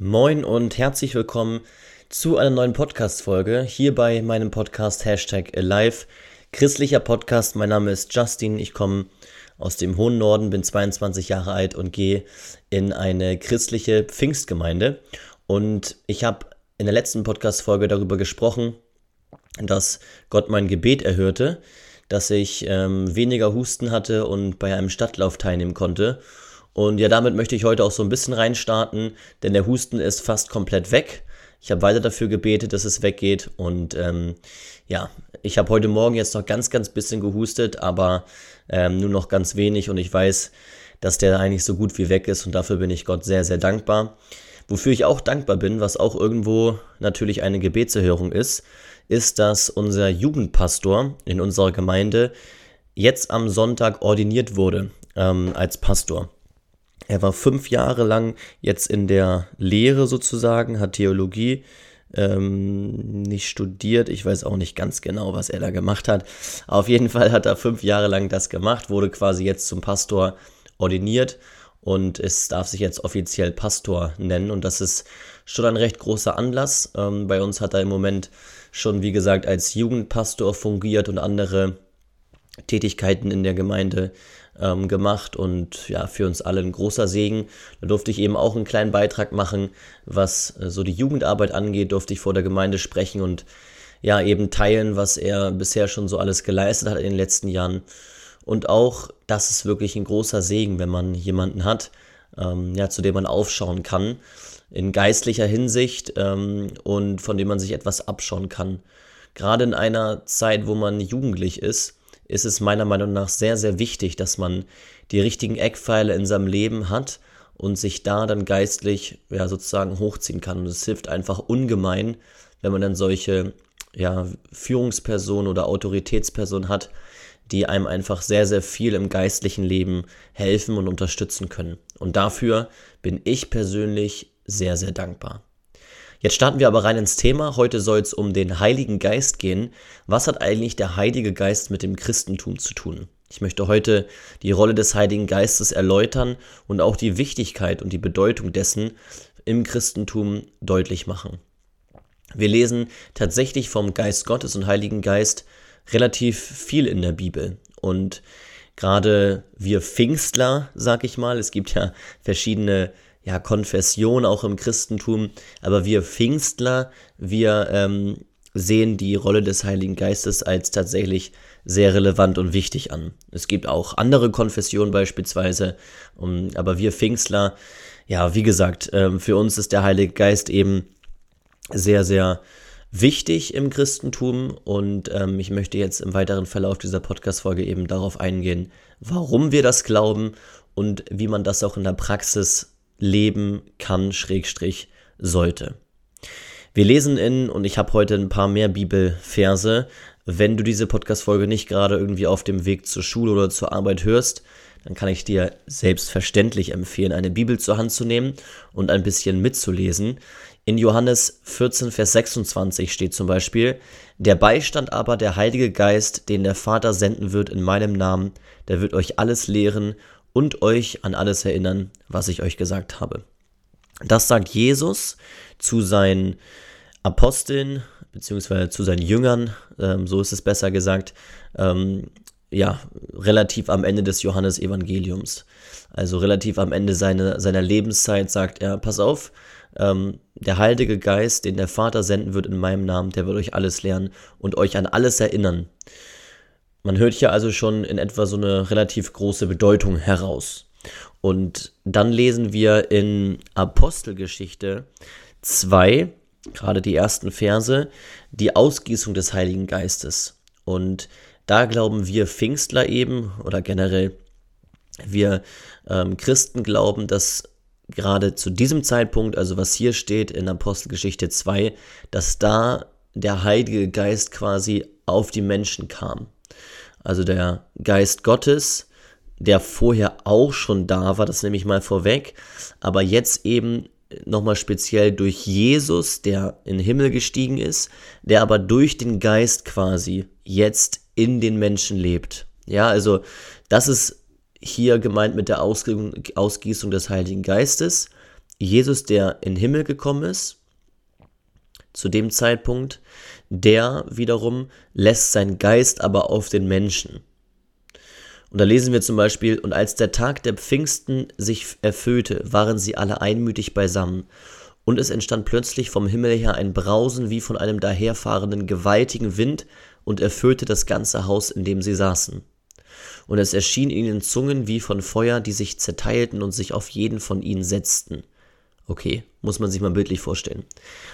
Moin und herzlich willkommen zu einer neuen Podcast-Folge hier bei meinem Podcast Hashtag Alive. Christlicher Podcast, mein Name ist Justin, ich komme aus dem hohen Norden, bin 22 Jahre alt und gehe in eine christliche Pfingstgemeinde. Und ich habe in der letzten Podcast-Folge darüber gesprochen, dass Gott mein Gebet erhörte, dass ich ähm, weniger Husten hatte und bei einem Stadtlauf teilnehmen konnte. Und ja, damit möchte ich heute auch so ein bisschen reinstarten, denn der Husten ist fast komplett weg. Ich habe weiter dafür gebetet, dass es weggeht. Und ähm, ja, ich habe heute Morgen jetzt noch ganz, ganz bisschen gehustet, aber ähm, nur noch ganz wenig. Und ich weiß, dass der eigentlich so gut wie weg ist. Und dafür bin ich Gott sehr, sehr dankbar. Wofür ich auch dankbar bin, was auch irgendwo natürlich eine Gebetserhörung ist, ist, dass unser Jugendpastor in unserer Gemeinde jetzt am Sonntag ordiniert wurde ähm, als Pastor. Er war fünf Jahre lang jetzt in der Lehre sozusagen, hat Theologie ähm, nicht studiert. Ich weiß auch nicht ganz genau, was er da gemacht hat. Auf jeden Fall hat er fünf Jahre lang das gemacht, wurde quasi jetzt zum Pastor ordiniert und es darf sich jetzt offiziell Pastor nennen und das ist schon ein recht großer Anlass. Ähm, bei uns hat er im Moment schon, wie gesagt, als Jugendpastor fungiert und andere Tätigkeiten in der Gemeinde ähm, gemacht und ja, für uns alle ein großer Segen. Da durfte ich eben auch einen kleinen Beitrag machen, was äh, so die Jugendarbeit angeht, durfte ich vor der Gemeinde sprechen und ja, eben teilen, was er bisher schon so alles geleistet hat in den letzten Jahren. Und auch, das ist wirklich ein großer Segen, wenn man jemanden hat, ähm, ja, zu dem man aufschauen kann, in geistlicher Hinsicht ähm, und von dem man sich etwas abschauen kann. Gerade in einer Zeit, wo man jugendlich ist, ist es meiner Meinung nach sehr, sehr wichtig, dass man die richtigen Eckpfeile in seinem Leben hat und sich da dann geistlich ja, sozusagen hochziehen kann. Und es hilft einfach ungemein, wenn man dann solche ja, Führungspersonen oder Autoritätspersonen hat, die einem einfach sehr, sehr viel im geistlichen Leben helfen und unterstützen können. Und dafür bin ich persönlich sehr, sehr dankbar. Jetzt starten wir aber rein ins Thema. Heute soll es um den Heiligen Geist gehen. Was hat eigentlich der Heilige Geist mit dem Christentum zu tun? Ich möchte heute die Rolle des Heiligen Geistes erläutern und auch die Wichtigkeit und die Bedeutung dessen im Christentum deutlich machen. Wir lesen tatsächlich vom Geist Gottes und Heiligen Geist relativ viel in der Bibel. Und gerade wir Pfingstler, sag ich mal, es gibt ja verschiedene ja, Konfession auch im Christentum, aber wir Pfingstler, wir ähm, sehen die Rolle des Heiligen Geistes als tatsächlich sehr relevant und wichtig an. Es gibt auch andere Konfessionen beispielsweise, um, aber wir Pfingstler, ja, wie gesagt, ähm, für uns ist der Heilige Geist eben sehr, sehr wichtig im Christentum und ähm, ich möchte jetzt im weiteren Verlauf dieser Podcast-Folge eben darauf eingehen, warum wir das glauben und wie man das auch in der Praxis leben kann, Schrägstrich sollte. Wir lesen in, und ich habe heute ein paar mehr Bibelverse, wenn du diese Podcast-Folge nicht gerade irgendwie auf dem Weg zur Schule oder zur Arbeit hörst, dann kann ich dir selbstverständlich empfehlen, eine Bibel zur Hand zu nehmen und ein bisschen mitzulesen. In Johannes 14, Vers 26 steht zum Beispiel, der Beistand aber, der Heilige Geist, den der Vater senden wird in meinem Namen, der wird euch alles lehren und euch an alles erinnern, was ich euch gesagt habe. Das sagt Jesus zu seinen Aposteln, beziehungsweise zu seinen Jüngern, ähm, so ist es besser gesagt, ähm, ja, relativ am Ende des Johannesevangeliums. Also relativ am Ende seiner, seiner Lebenszeit sagt er, pass auf, ähm, der Heilige Geist, den der Vater senden wird in meinem Namen, der wird euch alles lernen und euch an alles erinnern, man hört hier also schon in etwa so eine relativ große Bedeutung heraus. Und dann lesen wir in Apostelgeschichte 2, gerade die ersten Verse, die Ausgießung des Heiligen Geistes. Und da glauben wir Pfingstler eben oder generell wir ähm, Christen glauben, dass gerade zu diesem Zeitpunkt, also was hier steht in Apostelgeschichte 2, dass da der Heilige Geist quasi auf die Menschen kam also der Geist Gottes, der vorher auch schon da war, das nehme ich mal vorweg, aber jetzt eben nochmal speziell durch Jesus, der in den Himmel gestiegen ist, der aber durch den Geist quasi jetzt in den Menschen lebt. Ja, also das ist hier gemeint mit der Ausgießung des Heiligen Geistes. Jesus, der in den Himmel gekommen ist, zu dem Zeitpunkt, der wiederum lässt seinen Geist aber auf den Menschen. Und da lesen wir zum Beispiel, und als der Tag der Pfingsten sich erfüllte, waren sie alle einmütig beisammen. Und es entstand plötzlich vom Himmel her ein Brausen wie von einem daherfahrenden gewaltigen Wind und erfüllte das ganze Haus, in dem sie saßen. Und es erschien ihnen Zungen wie von Feuer, die sich zerteilten und sich auf jeden von ihnen setzten. Okay, muss man sich mal bildlich vorstellen.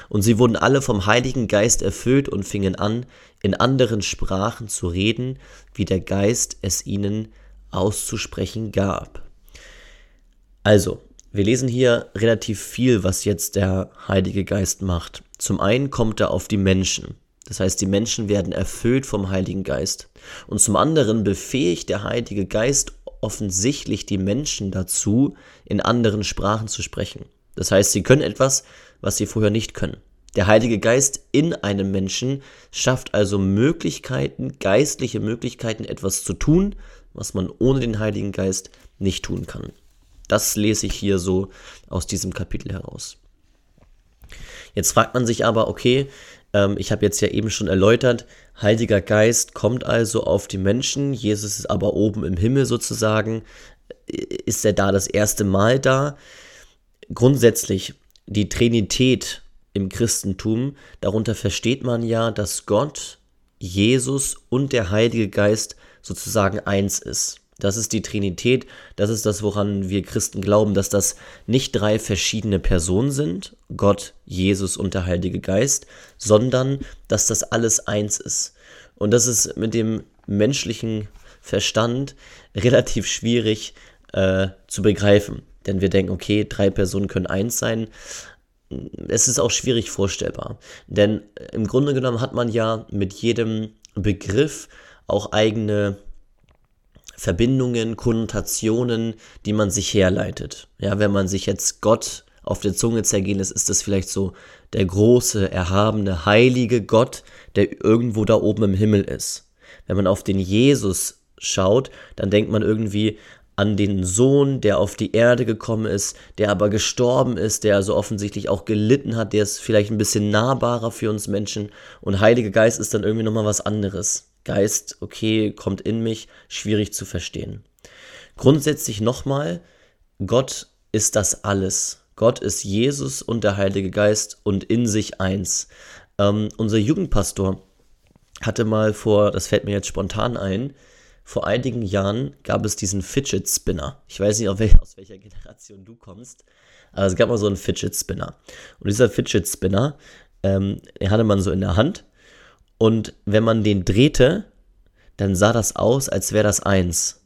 Und sie wurden alle vom Heiligen Geist erfüllt und fingen an, in anderen Sprachen zu reden, wie der Geist es ihnen auszusprechen gab. Also, wir lesen hier relativ viel, was jetzt der Heilige Geist macht. Zum einen kommt er auf die Menschen. Das heißt, die Menschen werden erfüllt vom Heiligen Geist. Und zum anderen befähigt der Heilige Geist offensichtlich die Menschen dazu, in anderen Sprachen zu sprechen. Das heißt, sie können etwas, was sie vorher nicht können. Der Heilige Geist in einem Menschen schafft also Möglichkeiten, geistliche Möglichkeiten, etwas zu tun, was man ohne den Heiligen Geist nicht tun kann. Das lese ich hier so aus diesem Kapitel heraus. Jetzt fragt man sich aber, okay, ähm, ich habe jetzt ja eben schon erläutert, Heiliger Geist kommt also auf die Menschen, Jesus ist aber oben im Himmel sozusagen. Ist er da das erste Mal da? Grundsätzlich die Trinität im Christentum, darunter versteht man ja, dass Gott, Jesus und der Heilige Geist sozusagen eins ist. Das ist die Trinität, das ist das, woran wir Christen glauben, dass das nicht drei verschiedene Personen sind, Gott, Jesus und der Heilige Geist, sondern dass das alles eins ist. Und das ist mit dem menschlichen Verstand relativ schwierig äh, zu begreifen. Denn wir denken, okay, drei Personen können eins sein. Es ist auch schwierig vorstellbar. Denn im Grunde genommen hat man ja mit jedem Begriff auch eigene Verbindungen, Konnotationen, die man sich herleitet. Ja, wenn man sich jetzt Gott auf der Zunge zergehen lässt, ist das vielleicht so der große, erhabene, heilige Gott, der irgendwo da oben im Himmel ist. Wenn man auf den Jesus schaut, dann denkt man irgendwie an den Sohn, der auf die Erde gekommen ist, der aber gestorben ist, der also offensichtlich auch gelitten hat, der ist vielleicht ein bisschen nahbarer für uns Menschen und Heiliger Geist ist dann irgendwie nochmal was anderes. Geist, okay, kommt in mich, schwierig zu verstehen. Grundsätzlich nochmal, Gott ist das alles. Gott ist Jesus und der Heilige Geist und in sich eins. Ähm, unser Jugendpastor hatte mal vor, das fällt mir jetzt spontan ein, vor einigen Jahren gab es diesen Fidget Spinner. Ich weiß nicht, aus welcher Generation du kommst, aber es gab mal so einen Fidget Spinner. Und dieser Fidget Spinner, ähm, den hatte man so in der Hand. Und wenn man den drehte, dann sah das aus, als wäre das eins.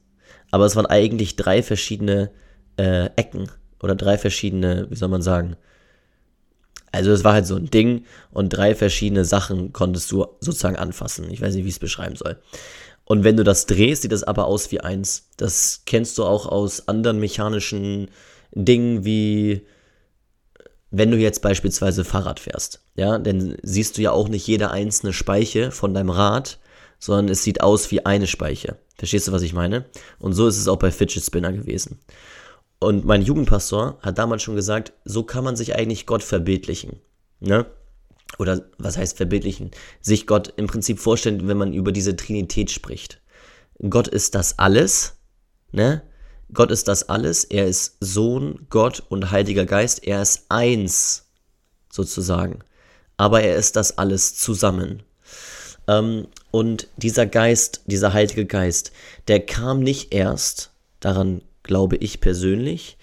Aber es waren eigentlich drei verschiedene äh, Ecken oder drei verschiedene, wie soll man sagen, also es war halt so ein Ding und drei verschiedene Sachen konntest du sozusagen anfassen. Ich weiß nicht, wie ich es beschreiben soll. Und wenn du das drehst, sieht das aber aus wie eins. Das kennst du auch aus anderen mechanischen Dingen wie wenn du jetzt beispielsweise Fahrrad fährst, ja, dann siehst du ja auch nicht jede einzelne Speiche von deinem Rad, sondern es sieht aus wie eine Speiche. Verstehst du, was ich meine? Und so ist es auch bei Fidget Spinner gewesen. Und mein Jugendpastor hat damals schon gesagt, so kann man sich eigentlich Gott verbildlichen. Ne? Oder was heißt verbildlichen, sich Gott im Prinzip vorstellen, wenn man über diese Trinität spricht. Gott ist das alles, ne? Gott ist das alles, er ist Sohn, Gott und Heiliger Geist, er ist eins, sozusagen. Aber er ist das alles zusammen. Ähm, und dieser Geist, dieser Heilige Geist, der kam nicht erst, daran glaube ich persönlich,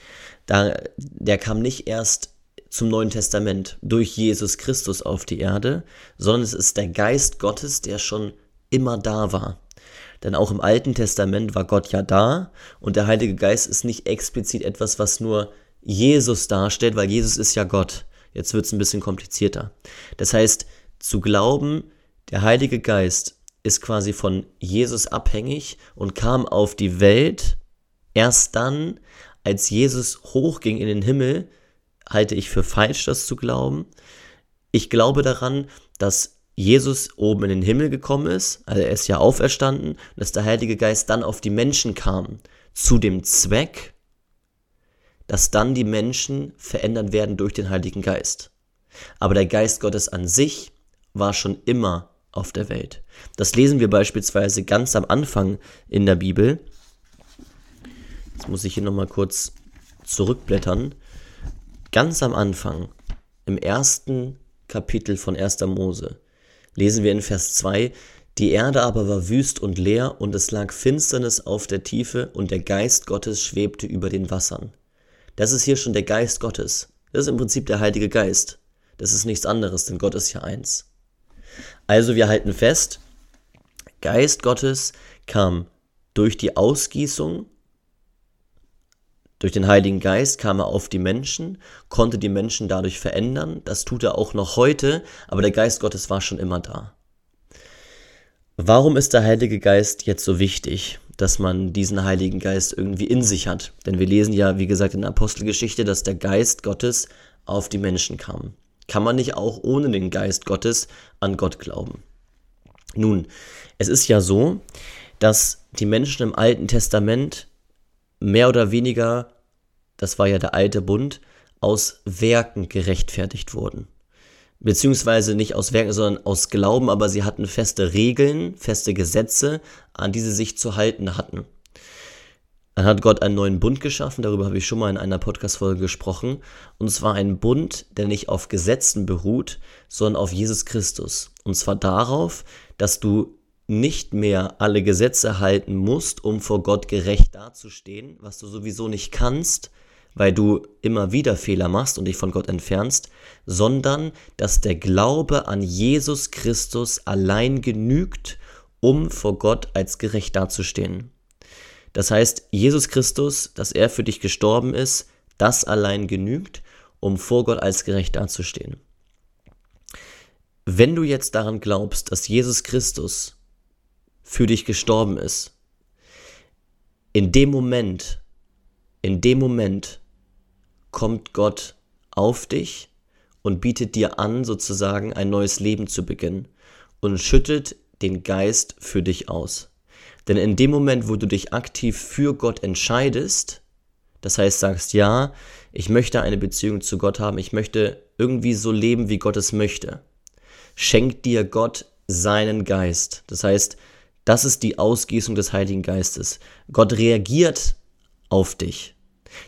da, der kam nicht erst zum Neuen Testament durch Jesus Christus auf die Erde, sondern es ist der Geist Gottes, der schon immer da war. Denn auch im Alten Testament war Gott ja da und der Heilige Geist ist nicht explizit etwas, was nur Jesus darstellt, weil Jesus ist ja Gott. Jetzt wird es ein bisschen komplizierter. Das heißt, zu glauben, der Heilige Geist ist quasi von Jesus abhängig und kam auf die Welt erst dann, als Jesus hochging in den Himmel, halte ich für falsch, das zu glauben. Ich glaube daran, dass Jesus oben in den Himmel gekommen ist, also er ist ja auferstanden, dass der Heilige Geist dann auf die Menschen kam, zu dem Zweck, dass dann die Menschen verändert werden durch den Heiligen Geist. Aber der Geist Gottes an sich war schon immer auf der Welt. Das lesen wir beispielsweise ganz am Anfang in der Bibel. Jetzt muss ich hier nochmal kurz zurückblättern. Ganz am Anfang, im ersten Kapitel von 1. Mose, lesen wir in Vers 2, die Erde aber war wüst und leer, und es lag Finsternis auf der Tiefe, und der Geist Gottes schwebte über den Wassern. Das ist hier schon der Geist Gottes. Das ist im Prinzip der Heilige Geist. Das ist nichts anderes, denn Gott ist ja eins. Also wir halten fest, Geist Gottes kam durch die Ausgießung, durch den Heiligen Geist kam er auf die Menschen, konnte die Menschen dadurch verändern. Das tut er auch noch heute, aber der Geist Gottes war schon immer da. Warum ist der Heilige Geist jetzt so wichtig, dass man diesen Heiligen Geist irgendwie in sich hat? Denn wir lesen ja, wie gesagt, in der Apostelgeschichte, dass der Geist Gottes auf die Menschen kam. Kann man nicht auch ohne den Geist Gottes an Gott glauben? Nun, es ist ja so, dass die Menschen im Alten Testament mehr oder weniger, das war ja der alte Bund, aus Werken gerechtfertigt wurden beziehungsweise nicht aus Werken, sondern aus Glauben, aber sie hatten feste Regeln, feste Gesetze, an die sie sich zu halten hatten. Dann hat Gott einen neuen Bund geschaffen, darüber habe ich schon mal in einer Podcast-Folge gesprochen, und zwar einen Bund, der nicht auf Gesetzen beruht, sondern auf Jesus Christus. Und zwar darauf, dass du nicht mehr alle Gesetze halten musst, um vor Gott gerecht dazustehen, was du sowieso nicht kannst, weil du immer wieder Fehler machst und dich von Gott entfernst, sondern dass der Glaube an Jesus Christus allein genügt, um vor Gott als gerecht dazustehen. Das heißt, Jesus Christus, dass er für dich gestorben ist, das allein genügt, um vor Gott als gerecht dazustehen. Wenn du jetzt daran glaubst, dass Jesus Christus für dich gestorben ist, in dem Moment, in dem Moment kommt Gott auf dich und bietet dir an, sozusagen ein neues Leben zu beginnen und schüttet den Geist für dich aus. Denn in dem Moment, wo du dich aktiv für Gott entscheidest, das heißt sagst, ja, ich möchte eine Beziehung zu Gott haben, ich möchte irgendwie so leben, wie Gott es möchte, schenkt dir Gott seinen Geist. Das heißt, das ist die Ausgießung des Heiligen Geistes. Gott reagiert auf dich.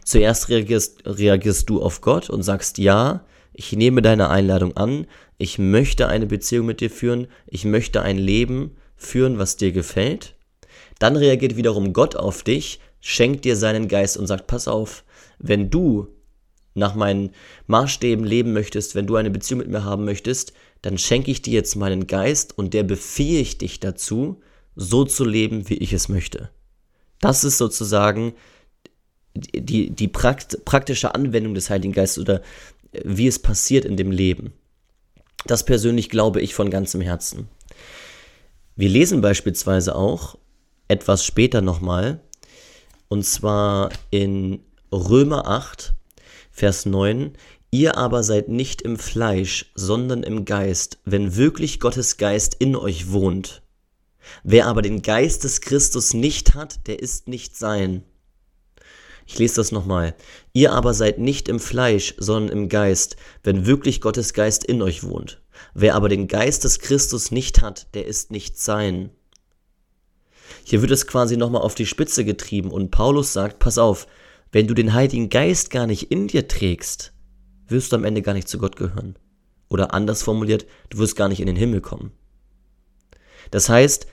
Zuerst reagierst, reagierst du auf Gott und sagst, ja, ich nehme deine Einladung an, ich möchte eine Beziehung mit dir führen, ich möchte ein Leben führen, was dir gefällt. Dann reagiert wiederum Gott auf dich, schenkt dir seinen Geist und sagt, pass auf, wenn du nach meinen Maßstäben leben möchtest, wenn du eine Beziehung mit mir haben möchtest, dann schenke ich dir jetzt meinen Geist und der befähigt dich dazu, so zu leben, wie ich es möchte. Das ist sozusagen die, die Prakt, praktische Anwendung des Heiligen Geistes oder äh, wie es passiert in dem Leben. Das persönlich glaube ich von ganzem Herzen. Wir lesen beispielsweise auch etwas später nochmal, und zwar in Römer 8, Vers 9, Ihr aber seid nicht im Fleisch, sondern im Geist, wenn wirklich Gottes Geist in euch wohnt. Wer aber den Geist des Christus nicht hat, der ist nicht sein. Ich lese das nochmal. Ihr aber seid nicht im Fleisch, sondern im Geist, wenn wirklich Gottes Geist in euch wohnt. Wer aber den Geist des Christus nicht hat, der ist nicht sein. Hier wird es quasi nochmal auf die Spitze getrieben und Paulus sagt, pass auf, wenn du den Heiligen Geist gar nicht in dir trägst, wirst du am Ende gar nicht zu Gott gehören. Oder anders formuliert, du wirst gar nicht in den Himmel kommen. Das heißt,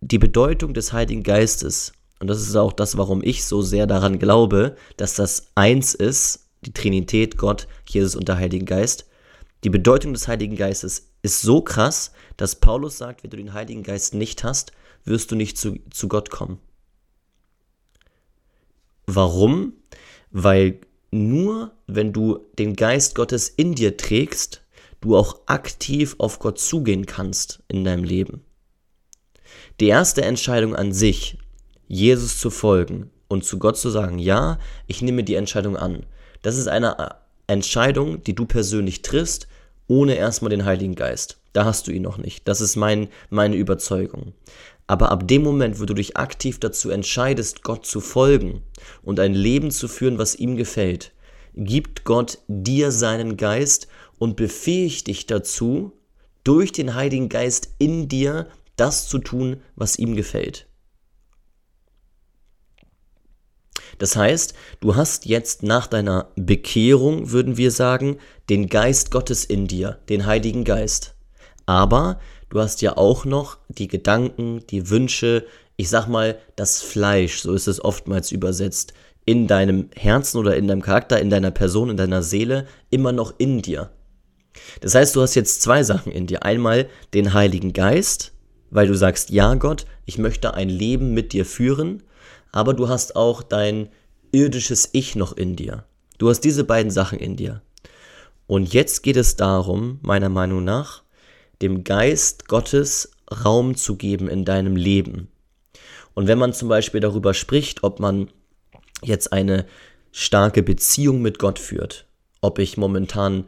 die Bedeutung des Heiligen Geistes und das ist auch das, warum ich so sehr daran glaube, dass das eins ist, die Trinität, Gott, Jesus und der Heilige Geist. Die Bedeutung des Heiligen Geistes ist so krass, dass Paulus sagt, wenn du den Heiligen Geist nicht hast, wirst du nicht zu, zu Gott kommen. Warum? Weil nur wenn du den Geist Gottes in dir trägst, du auch aktiv auf Gott zugehen kannst in deinem Leben. Die erste Entscheidung an sich, Jesus zu folgen und zu Gott zu sagen, ja, ich nehme die Entscheidung an. Das ist eine äh, Entscheidung, die du persönlich triffst, ohne erstmal den Heiligen Geist. Da hast du ihn noch nicht. Das ist mein, meine Überzeugung. Aber ab dem Moment, wo du dich aktiv dazu entscheidest, Gott zu folgen und ein Leben zu führen, was ihm gefällt, gibt Gott dir seinen Geist und befähigt dich dazu, durch den Heiligen Geist in dir das zu tun, was ihm gefällt. Das heißt, du hast jetzt nach deiner Bekehrung, würden wir sagen, den Geist Gottes in dir, den Heiligen Geist. Aber du hast ja auch noch die Gedanken, die Wünsche, ich sag mal, das Fleisch, so ist es oftmals übersetzt, in deinem Herzen oder in deinem Charakter, in deiner Person, in deiner Seele immer noch in dir. Das heißt, du hast jetzt zwei Sachen in dir. Einmal den Heiligen Geist, weil du sagst, ja Gott, ich möchte ein Leben mit dir führen, aber du hast auch dein irdisches Ich noch in dir. Du hast diese beiden Sachen in dir. Und jetzt geht es darum, meiner Meinung nach, dem Geist Gottes Raum zu geben in deinem Leben. Und wenn man zum Beispiel darüber spricht, ob man jetzt eine starke Beziehung mit Gott führt, ob ich momentan,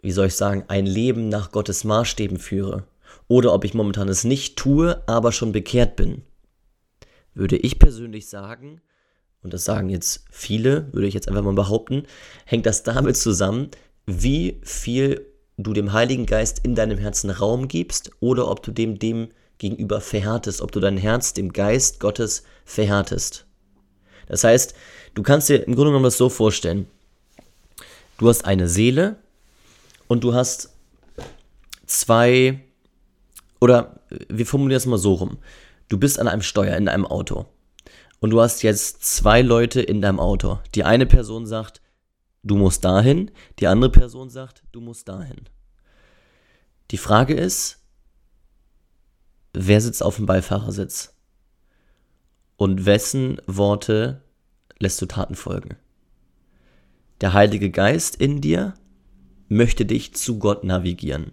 wie soll ich sagen, ein Leben nach Gottes Maßstäben führe, oder ob ich momentan es nicht tue, aber schon bekehrt bin, würde ich persönlich sagen, und das sagen jetzt viele, würde ich jetzt einfach mal behaupten, hängt das damit zusammen, wie viel du dem Heiligen Geist in deinem Herzen Raum gibst oder ob du dem dem gegenüber verhärtest, ob du dein Herz dem Geist Gottes verhärtest. Das heißt, du kannst dir im Grunde genommen das so vorstellen. Du hast eine Seele und du hast zwei, oder wir formulieren es mal so rum. Du bist an einem Steuer in einem Auto und du hast jetzt zwei Leute in deinem Auto. Die eine Person sagt, du musst dahin, die andere Person sagt, du musst dahin. Die Frage ist, wer sitzt auf dem Beifahrersitz? und wessen Worte lässt du Taten folgen? Der Heilige Geist in dir möchte dich zu Gott navigieren.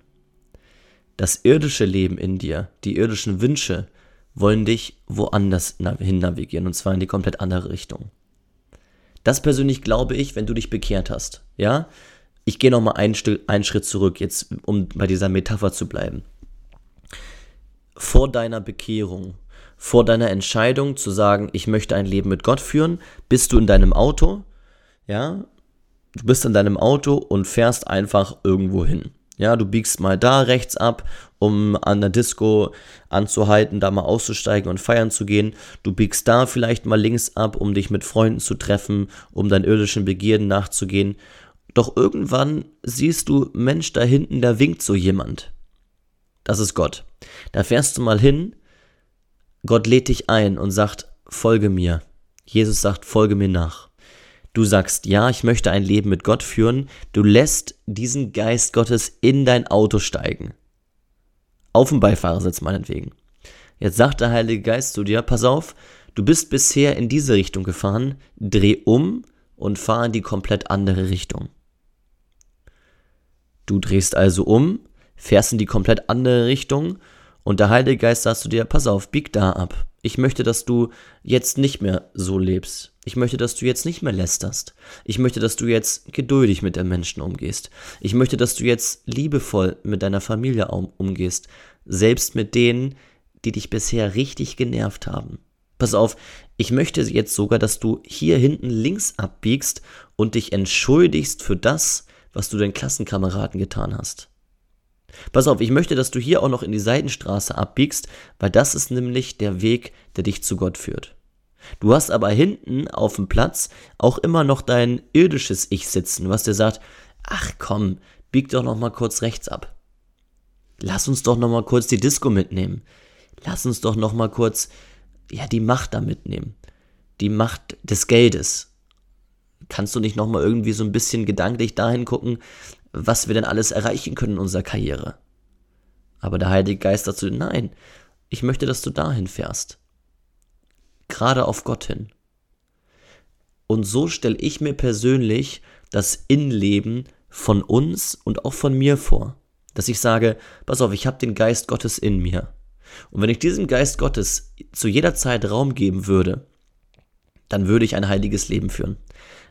Das irdische Leben in dir, die irdischen Wünsche, wollen dich woanders hin navigieren, und zwar in die komplett andere Richtung. Das persönlich glaube ich, wenn du dich bekehrt hast. Ja, ich gehe nochmal einen, einen Schritt zurück, jetzt um bei dieser Metapher zu bleiben. Vor deiner Bekehrung vor deiner Entscheidung zu sagen, ich möchte ein Leben mit Gott führen, bist du in deinem Auto, ja, du bist in deinem Auto und fährst einfach irgendwo hin. Ja, du biegst mal da rechts ab, um an der Disco anzuhalten, da mal auszusteigen und feiern zu gehen. Du biegst da vielleicht mal links ab, um dich mit Freunden zu treffen, um deinen irdischen Begierden nachzugehen. Doch irgendwann siehst du, Mensch, da hinten, da winkt so jemand. Das ist Gott. Da fährst du mal hin, Gott lädt dich ein und sagt, folge mir. Jesus sagt, folge mir nach. Du sagst, ja, ich möchte ein Leben mit Gott führen. Du lässt diesen Geist Gottes in dein Auto steigen. Auf dem Beifahrersitz meinetwegen. Jetzt sagt der Heilige Geist zu dir, pass auf, du bist bisher in diese Richtung gefahren, dreh um und fahr in die komplett andere Richtung. Du drehst also um, fährst in die komplett andere Richtung und der Heilige Geist sagt zu dir, pass auf, bieg da ab. Ich möchte, dass du jetzt nicht mehr so lebst. Ich möchte, dass du jetzt nicht mehr lästerst. Ich möchte, dass du jetzt geduldig mit den Menschen umgehst. Ich möchte, dass du jetzt liebevoll mit deiner Familie umgehst. Selbst mit denen, die dich bisher richtig genervt haben. Pass auf, ich möchte jetzt sogar, dass du hier hinten links abbiegst und dich entschuldigst für das, was du deinen Klassenkameraden getan hast. Pass auf, ich möchte, dass du hier auch noch in die Seitenstraße abbiegst, weil das ist nämlich der Weg, der dich zu Gott führt. Du hast aber hinten auf dem Platz auch immer noch dein irdisches Ich sitzen, was dir sagt, ach komm, bieg doch noch mal kurz rechts ab. Lass uns doch noch mal kurz die Disco mitnehmen. Lass uns doch noch mal kurz ja die Macht da mitnehmen. Die Macht des Geldes. Kannst du nicht noch mal irgendwie so ein bisschen gedanklich dahin gucken, was wir denn alles erreichen können in unserer Karriere. Aber der Heilige Geist dazu, nein, ich möchte, dass du dahin fährst. Gerade auf Gott hin. Und so stelle ich mir persönlich das Innenleben von uns und auch von mir vor. Dass ich sage, pass auf, ich habe den Geist Gottes in mir. Und wenn ich diesem Geist Gottes zu jeder Zeit Raum geben würde, dann würde ich ein heiliges Leben führen.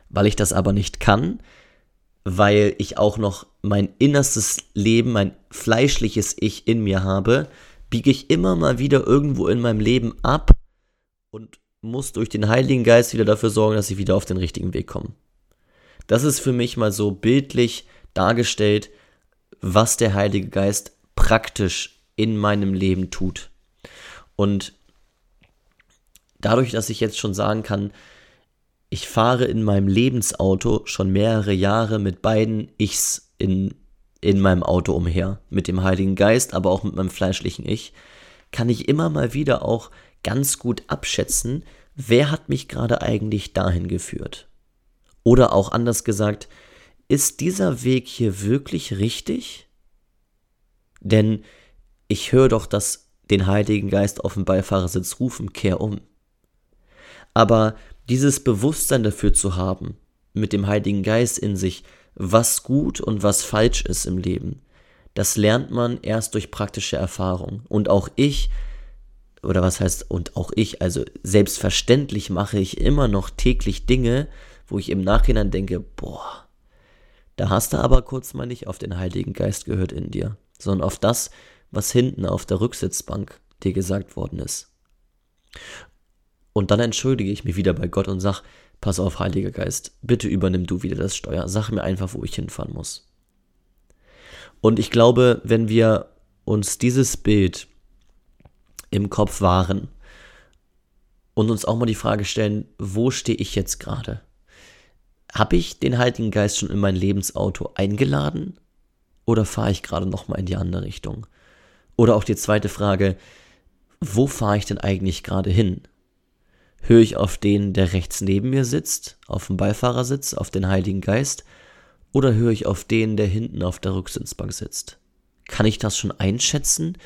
Weil ich das aber nicht kann, weil ich auch noch mein innerstes Leben, mein fleischliches Ich in mir habe, biege ich immer mal wieder irgendwo in meinem Leben ab und muss durch den Heiligen Geist wieder dafür sorgen, dass ich wieder auf den richtigen Weg komme. Das ist für mich mal so bildlich dargestellt, was der Heilige Geist praktisch in meinem Leben tut. Und dadurch, dass ich jetzt schon sagen kann, ich fahre in meinem Lebensauto schon mehrere Jahre mit beiden Ichs in, in meinem Auto umher. Mit dem Heiligen Geist, aber auch mit meinem fleischlichen Ich, kann ich immer mal wieder auch ganz gut abschätzen, wer hat mich gerade eigentlich dahin geführt. Oder auch anders gesagt, ist dieser Weg hier wirklich richtig? Denn ich höre doch das den Heiligen Geist auf dem Beifahrersitz rufen, kehr um. Aber dieses Bewusstsein dafür zu haben, mit dem Heiligen Geist in sich, was gut und was falsch ist im Leben, das lernt man erst durch praktische Erfahrung. Und auch ich, oder was heißt, und auch ich, also selbstverständlich mache ich immer noch täglich Dinge, wo ich im Nachhinein denke, boah, da hast du aber kurz mal nicht auf den Heiligen Geist gehört in dir, sondern auf das, was hinten auf der Rücksitzbank dir gesagt worden ist. Und dann entschuldige ich mich wieder bei Gott und sag, pass auf, Heiliger Geist, bitte übernimm du wieder das Steuer, sag mir einfach, wo ich hinfahren muss. Und ich glaube, wenn wir uns dieses Bild im Kopf wahren und uns auch mal die Frage stellen, wo stehe ich jetzt gerade? Habe ich den Heiligen Geist schon in mein Lebensauto eingeladen oder fahre ich gerade noch mal in die andere Richtung? Oder auch die zweite Frage, wo fahre ich denn eigentlich gerade hin? Höre ich auf den, der rechts neben mir sitzt, auf dem Beifahrersitz, auf den Heiligen Geist? Oder höre ich auf den, der hinten auf der Rücksitzbank sitzt? Kann ich das schon einschätzen?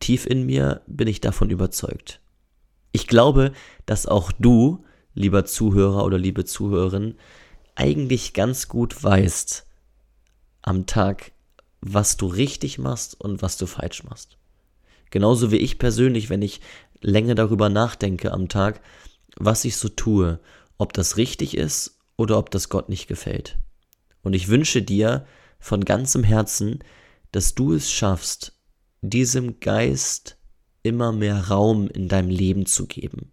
Tief in mir bin ich davon überzeugt. Ich glaube, dass auch du, lieber Zuhörer oder liebe Zuhörerin, eigentlich ganz gut weißt am Tag, was du richtig machst und was du falsch machst. Genauso wie ich persönlich, wenn ich länger darüber nachdenke am Tag, was ich so tue, ob das richtig ist oder ob das Gott nicht gefällt. Und ich wünsche dir von ganzem Herzen, dass du es schaffst, diesem Geist immer mehr Raum in deinem Leben zu geben.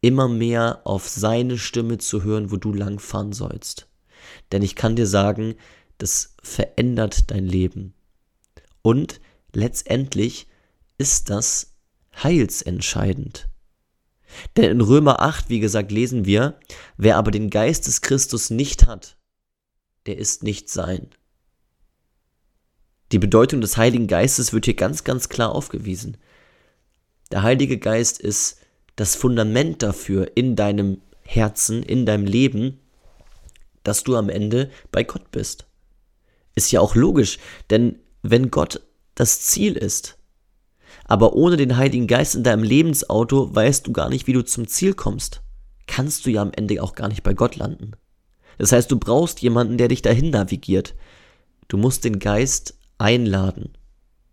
Immer mehr auf seine Stimme zu hören, wo du langfahren sollst. Denn ich kann dir sagen, das verändert dein Leben. Und letztendlich ist das heilsentscheidend. Denn in Römer 8, wie gesagt, lesen wir, wer aber den Geist des Christus nicht hat, der ist nicht sein. Die Bedeutung des Heiligen Geistes wird hier ganz, ganz klar aufgewiesen. Der Heilige Geist ist das Fundament dafür in deinem Herzen, in deinem Leben, dass du am Ende bei Gott bist. Ist ja auch logisch, denn wenn Gott das Ziel ist, aber ohne den Heiligen Geist in deinem Lebensauto weißt du gar nicht, wie du zum Ziel kommst. Kannst du ja am Ende auch gar nicht bei Gott landen. Das heißt, du brauchst jemanden, der dich dahin navigiert. Du musst den Geist einladen.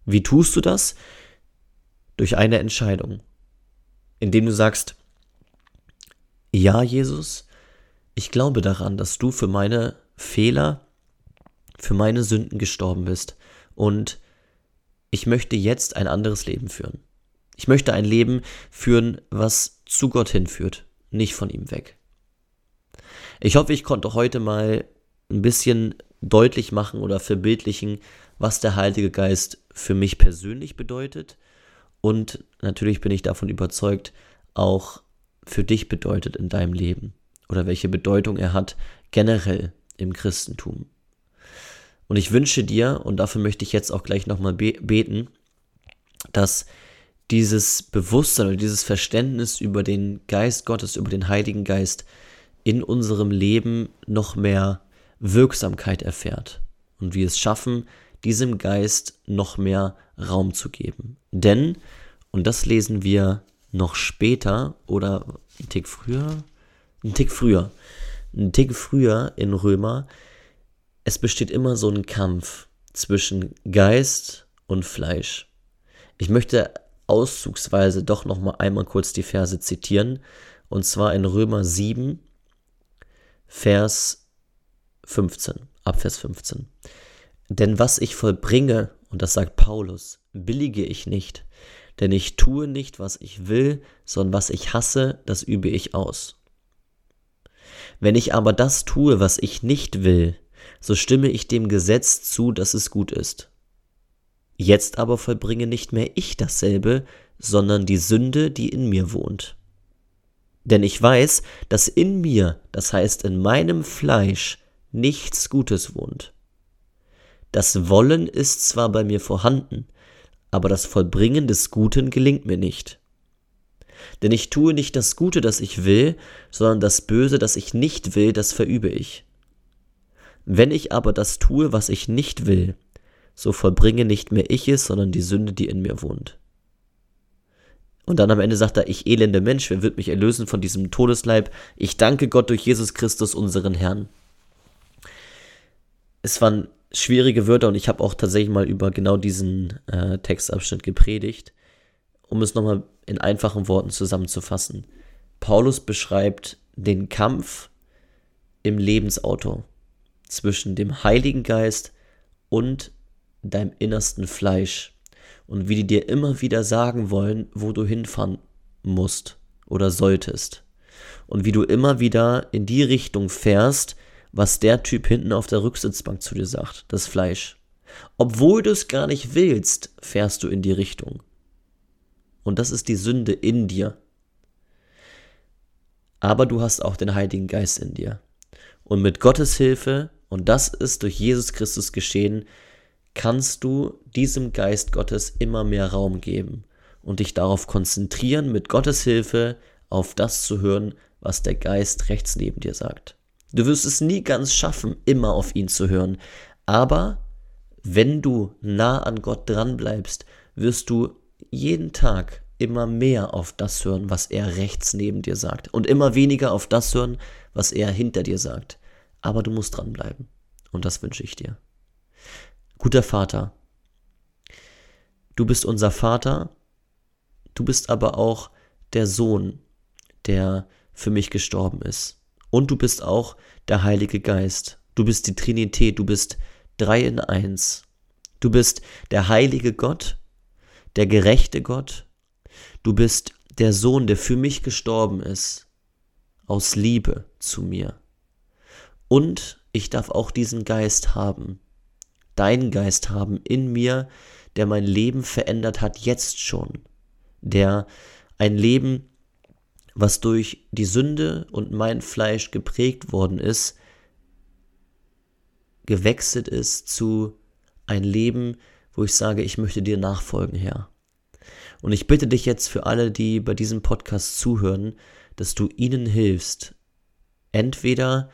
Wie tust du das? Durch eine Entscheidung. Indem du sagst, ja, Jesus, ich glaube daran, dass du für meine Fehler, für meine Sünden gestorben bist und ich möchte jetzt ein anderes Leben führen. Ich möchte ein Leben führen, was zu Gott hinführt, nicht von ihm weg. Ich hoffe, ich konnte heute mal ein bisschen deutlich machen oder verbildlichen, was der Heilige Geist für mich persönlich bedeutet und natürlich bin ich davon überzeugt, auch für dich bedeutet in deinem Leben oder welche Bedeutung er hat generell im Christentum. Und ich wünsche dir, und dafür möchte ich jetzt auch gleich nochmal beten, dass dieses Bewusstsein oder dieses Verständnis über den Geist Gottes, über den Heiligen Geist in unserem Leben noch mehr Wirksamkeit erfährt und wir es schaffen, diesem Geist noch mehr Raum zu geben. Denn, und das lesen wir noch später oder ein Tick früher, ein Tick früher, ein Tick früher in Römer, es besteht immer so ein Kampf zwischen Geist und Fleisch. Ich möchte auszugsweise doch noch mal einmal kurz die Verse zitieren und zwar in Römer 7 Vers 15, ab Vers 15. Denn was ich vollbringe und das sagt Paulus, billige ich nicht, denn ich tue nicht, was ich will, sondern was ich hasse, das übe ich aus. Wenn ich aber das tue, was ich nicht will, so stimme ich dem Gesetz zu, dass es gut ist. Jetzt aber vollbringe nicht mehr ich dasselbe, sondern die Sünde, die in mir wohnt. Denn ich weiß, dass in mir, das heißt in meinem Fleisch, nichts Gutes wohnt. Das Wollen ist zwar bei mir vorhanden, aber das Vollbringen des Guten gelingt mir nicht. Denn ich tue nicht das Gute, das ich will, sondern das Böse, das ich nicht will, das verübe ich. Wenn ich aber das tue, was ich nicht will, so vollbringe nicht mehr ich es, sondern die Sünde, die in mir wohnt. Und dann am Ende sagt er, ich elende Mensch, wer wird mich erlösen von diesem Todesleib? Ich danke Gott durch Jesus Christus, unseren Herrn. Es waren schwierige Wörter und ich habe auch tatsächlich mal über genau diesen äh, Textabschnitt gepredigt, um es nochmal in einfachen Worten zusammenzufassen. Paulus beschreibt den Kampf im Lebensauto zwischen dem Heiligen Geist und deinem innersten Fleisch und wie die dir immer wieder sagen wollen, wo du hinfahren musst oder solltest und wie du immer wieder in die Richtung fährst, was der Typ hinten auf der Rücksitzbank zu dir sagt, das Fleisch. Obwohl du es gar nicht willst, fährst du in die Richtung. Und das ist die Sünde in dir. Aber du hast auch den Heiligen Geist in dir. Und mit Gottes Hilfe, und das ist durch Jesus Christus geschehen, kannst du diesem Geist Gottes immer mehr Raum geben und dich darauf konzentrieren, mit Gottes Hilfe auf das zu hören, was der Geist rechts neben dir sagt. Du wirst es nie ganz schaffen, immer auf ihn zu hören. Aber wenn du nah an Gott dran bleibst, wirst du jeden Tag immer mehr auf das hören, was er rechts neben dir sagt. Und immer weniger auf das hören, was er hinter dir sagt. Aber du musst dranbleiben. Und das wünsche ich dir. Guter Vater, du bist unser Vater, du bist aber auch der Sohn, der für mich gestorben ist. Und du bist auch der Heilige Geist. Du bist die Trinität, du bist drei in eins. Du bist der heilige Gott, der gerechte Gott. Du bist der Sohn, der für mich gestorben ist, aus Liebe zu mir. Und ich darf auch diesen Geist haben, deinen Geist haben in mir, der mein Leben verändert hat, jetzt schon, der ein Leben was durch die Sünde und mein Fleisch geprägt worden ist, gewechselt ist zu ein Leben, wo ich sage, ich möchte dir nachfolgen, Herr. Und ich bitte dich jetzt für alle, die bei diesem Podcast zuhören, dass du ihnen hilfst, entweder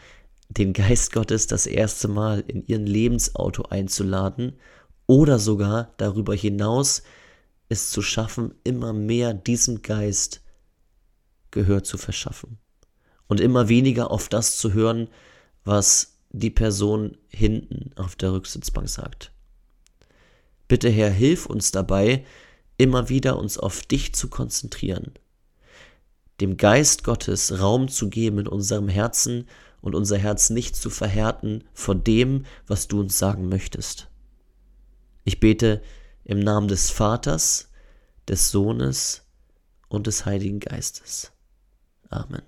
den Geist Gottes das erste Mal in ihren Lebensauto einzuladen oder sogar darüber hinaus es zu schaffen, immer mehr diesem Geist Gehör zu verschaffen. Und immer weniger auf das zu hören, was die Person hinten auf der Rücksitzbank sagt. Bitte Herr, hilf uns dabei, immer wieder uns auf dich zu konzentrieren, dem Geist Gottes Raum zu geben in unserem Herzen und unser Herz nicht zu verhärten vor dem, was du uns sagen möchtest. Ich bete im Namen des Vaters, des Sohnes und des Heiligen Geistes. Amen.